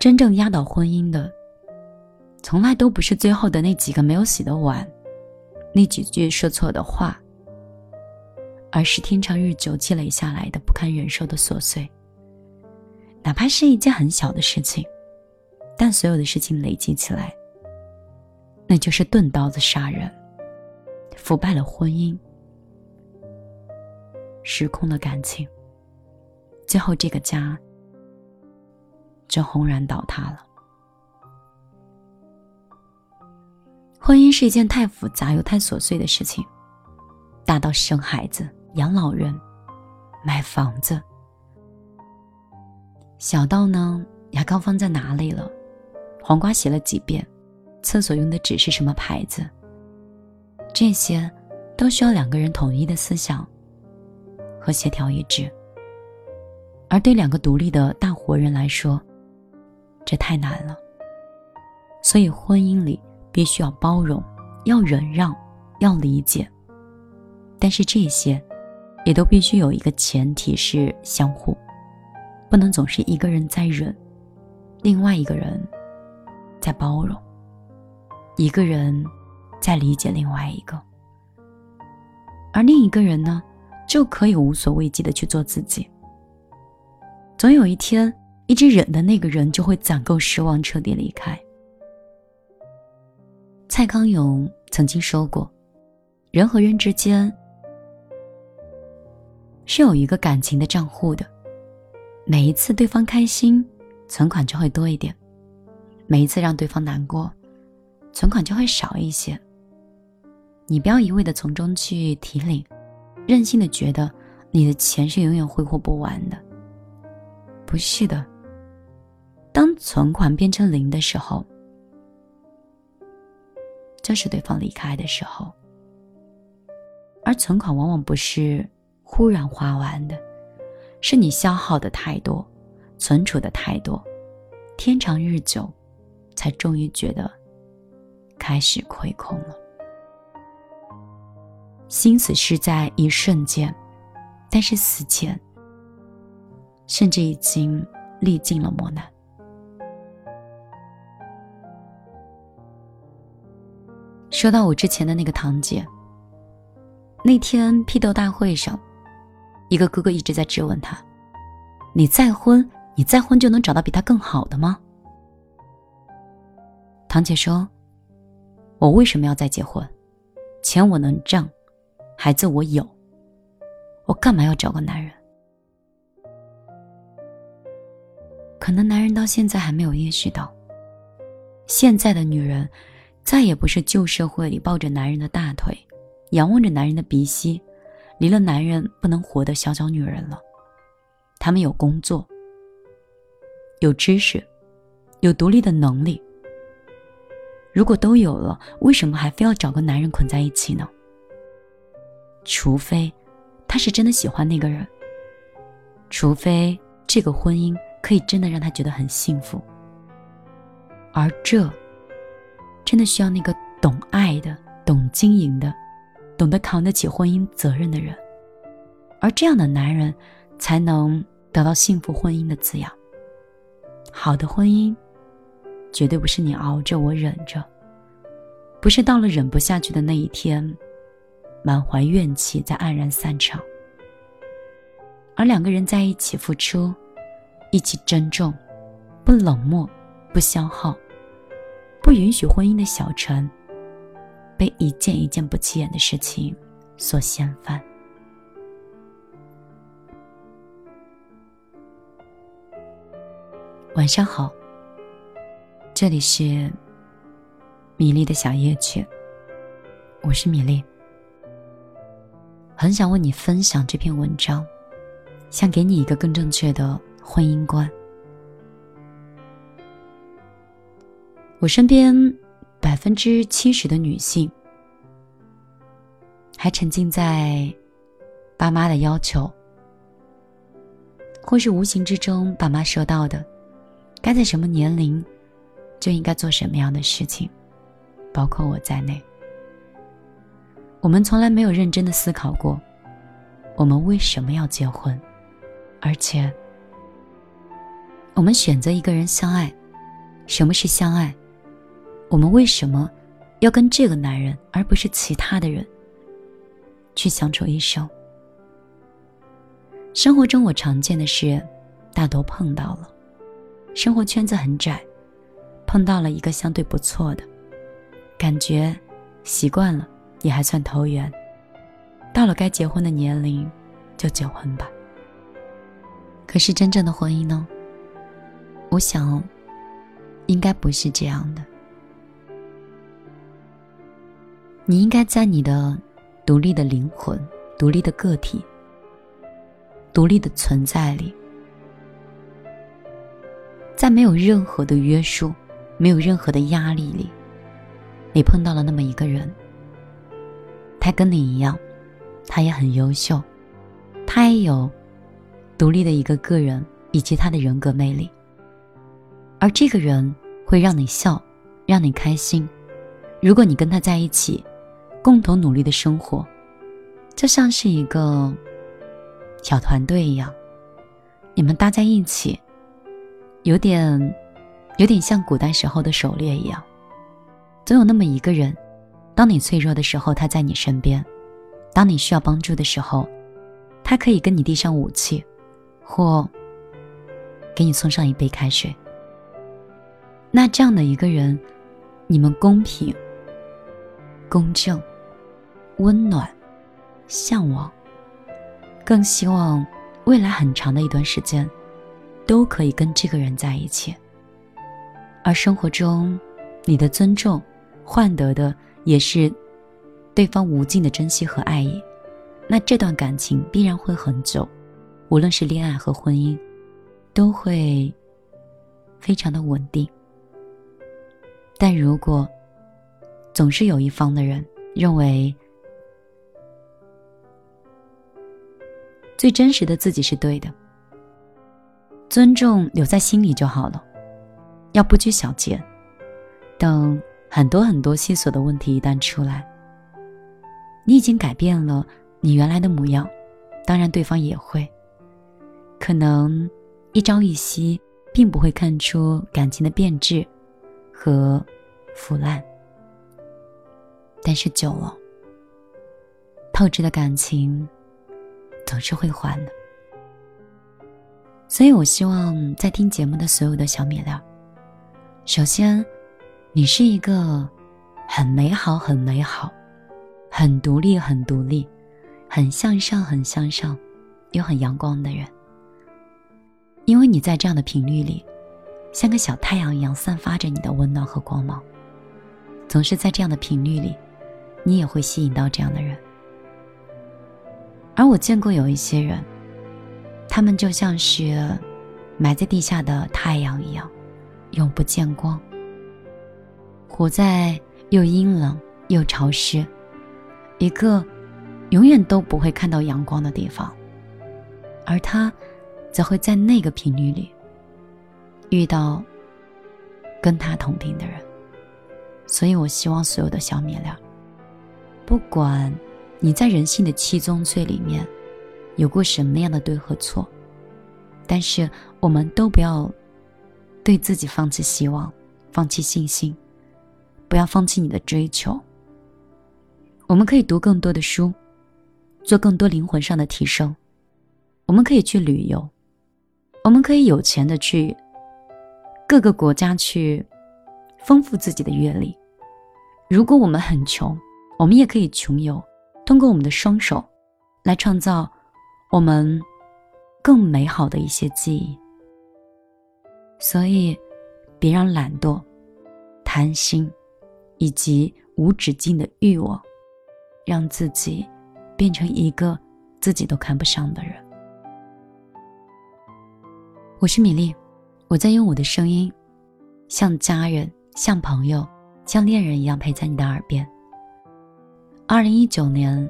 真正压倒婚姻的，从来都不是最后的那几个没有洗的碗，那几句说错的话，而是天长日久积累下来的不堪忍受的琐碎。哪怕是一件很小的事情，但所有的事情累积起来，那就是钝刀子杀人，腐败了婚姻，失控了感情，最后这个家。就轰然倒塌了。婚姻是一件太复杂又太琐碎的事情，大到生孩子、养老人、买房子，小到呢牙膏放在哪里了，黄瓜洗了几遍，厕所用的纸是什么牌子，这些都需要两个人统一的思想和协调一致。而对两个独立的大活人来说，这太难了，所以婚姻里必须要包容，要忍让，要理解。但是这些，也都必须有一个前提是相互，不能总是一个人在忍，另外一个人在包容，一个人在理解另外一个，而另一个人呢，就可以无所畏惧的去做自己。总有一天。一直忍的那个人就会攒够失望，彻底离开。蔡康永曾经说过：“人和人之间是有一个感情的账户的，每一次对方开心，存款就会多一点；每一次让对方难过，存款就会少一些。你不要一味的从中去提领，任性的觉得你的钱是永远挥霍不完的，不是的。”当存款变成零的时候，就是对方离开的时候。而存款往往不是忽然花完的，是你消耗的太多，存储的太多，天长日久，才终于觉得开始亏空了。心死是在一瞬间，但是死前，甚至已经历尽了磨难。说到我之前的那个堂姐，那天批斗大会上，一个哥哥一直在质问她：“你再婚，你再婚就能找到比他更好的吗？”堂姐说：“我为什么要再结婚？钱我能挣，孩子我有，我干嘛要找个男人？可能男人到现在还没有意识到，现在的女人。”再也不是旧社会里抱着男人的大腿，仰望着男人的鼻息，离了男人不能活的小脚女人了。她们有工作，有知识，有独立的能力。如果都有了，为什么还非要找个男人捆在一起呢？除非他是真的喜欢那个人，除非这个婚姻可以真的让他觉得很幸福，而这。真的需要那个懂爱的、懂经营的、懂得扛得起婚姻责任的人，而这样的男人，才能得到幸福婚姻的滋养。好的婚姻，绝对不是你熬着我忍着，不是到了忍不下去的那一天，满怀怨气再黯然散场。而两个人在一起付出，一起珍重，不冷漠，不消耗。不允许婚姻的小船被一件一件不起眼的事情所掀翻。晚上好，这里是米粒的小夜曲，我是米粒，很想为你分享这篇文章，想给你一个更正确的婚姻观。我身边百分之七十的女性，还沉浸在爸妈的要求，或是无形之中爸妈说到的，该在什么年龄就应该做什么样的事情，包括我在内，我们从来没有认真的思考过，我们为什么要结婚，而且，我们选择一个人相爱。什么是相爱？我们为什么要跟这个男人，而不是其他的人去相处一生？生活中我常见的是，大多碰到了，生活圈子很窄，碰到了一个相对不错的，感觉习惯了，也还算投缘。到了该结婚的年龄，就结婚吧。可是真正的婚姻呢？我想，应该不是这样的。你应该在你的独立的灵魂、独立的个体。独立的存在里，在没有任何的约束、没有任何的压力里，你碰到了那么一个人。他跟你一样，他也很优秀，他也有独立的一个个人以及他的人格魅力。而这个人会让你笑，让你开心。如果你跟他在一起，共同努力的生活，就像是一个。小团队一样，你们搭在一起，有点，有点像古代时候的狩猎一样。总有那么一个人，当你脆弱的时候，他在你身边；当你需要帮助的时候，他可以跟你递上武器，或给你送上一杯开水。那这样的一个人，你们公平、公正、温暖、向往。更希望未来很长的一段时间，都可以跟这个人在一起。而生活中，你的尊重换得的也是对方无尽的珍惜和爱意。那这段感情必然会很久，无论是恋爱和婚姻，都会非常的稳定。但如果总是有一方的人认为，最真实的自己是对的，尊重留在心里就好了，要不拘小节。等很多很多细琐的问题一旦出来，你已经改变了你原来的模样，当然对方也会。可能一朝一夕，并不会看出感情的变质和腐烂，但是久了，透支的感情。总是会还的，所以我希望在听节目的所有的小米粒儿，首先，你是一个很美好、很美好、很独立、很独立、很向上、很向上，又很阳光的人。因为你在这样的频率里，像个小太阳一样散发着你的温暖和光芒，总是在这样的频率里，你也会吸引到这样的人。而我见过有一些人，他们就像是埋在地下的太阳一样，永不见光，活在又阴冷又潮湿，一个永远都不会看到阳光的地方。而他，则会在那个频率里遇到跟他同频的人。所以我希望所有的小米料，不管。你在人性的七宗罪里面，有过什么样的对和错？但是我们都不要对自己放弃希望，放弃信心，不要放弃你的追求。我们可以读更多的书，做更多灵魂上的提升。我们可以去旅游，我们可以有钱的去各个国家去丰富自己的阅历。如果我们很穷，我们也可以穷游。通过我们的双手，来创造我们更美好的一些记忆。所以，别让懒惰、贪心以及无止境的欲望，让自己变成一个自己都看不上的人。我是米粒，我在用我的声音，像家人、像朋友、像恋人一样陪在你的耳边。二零一九年，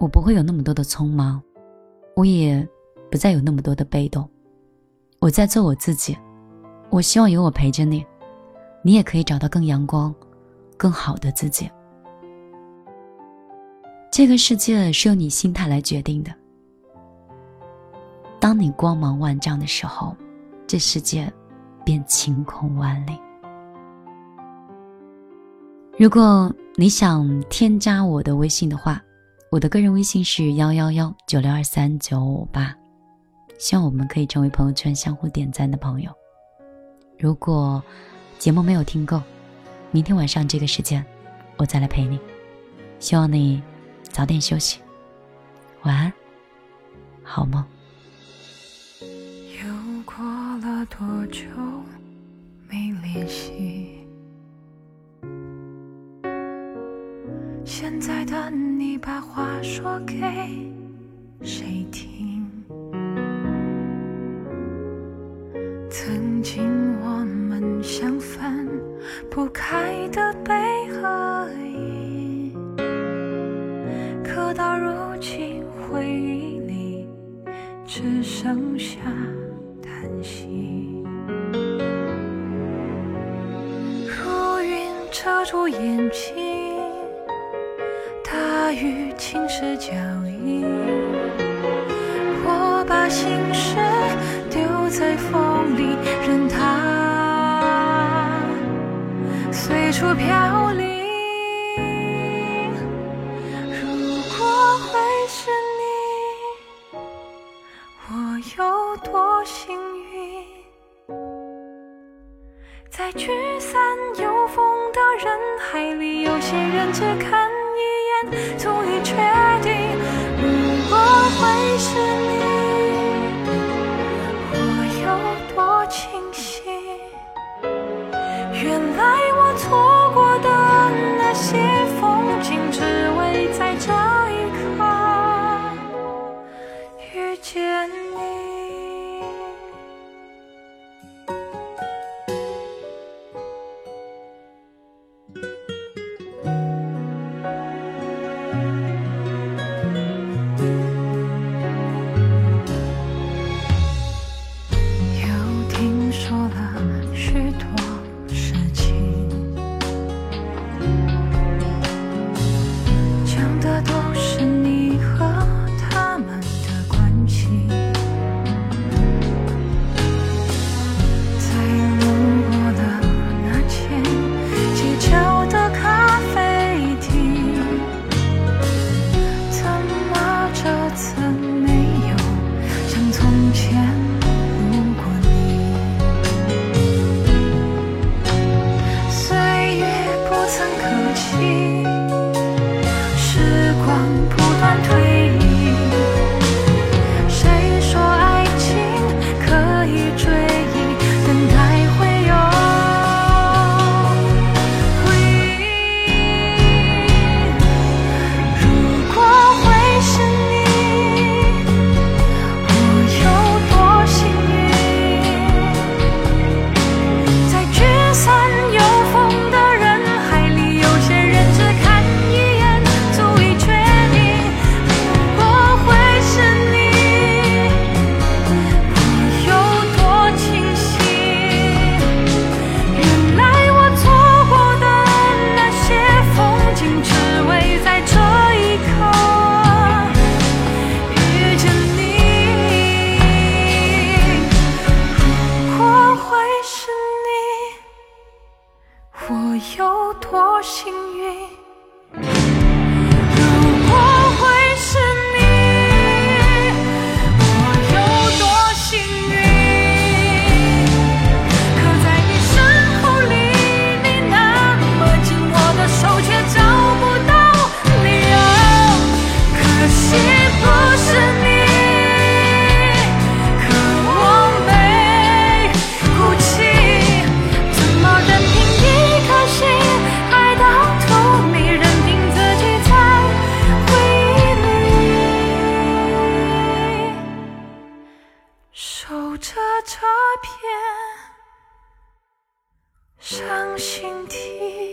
我不会有那么多的匆忙，我也不再有那么多的被动，我在做我自己。我希望有我陪着你，你也可以找到更阳光、更好的自己。这个世界是由你心态来决定的。当你光芒万丈的时候，这世界便晴空万里。如果你想添加我的微信的话，我的个人微信是幺幺幺九六二三九五八，希望我们可以成为朋友圈相互点赞的朋友。如果节目没有听够，明天晚上这个时间我再来陪你。希望你早点休息，晚安，好梦。又过了多久没联系？现在的你把话说给谁听？曾经我们像分不开的悲和喜，可到如今回忆里只剩下叹息。如云遮住眼睛。雨侵蚀脚印，我把心事丢在风里，任它随处飘零。如果会是你，我有多幸运？在聚散有风的人海里，有些人只看。足以确定，如果会是伤心地。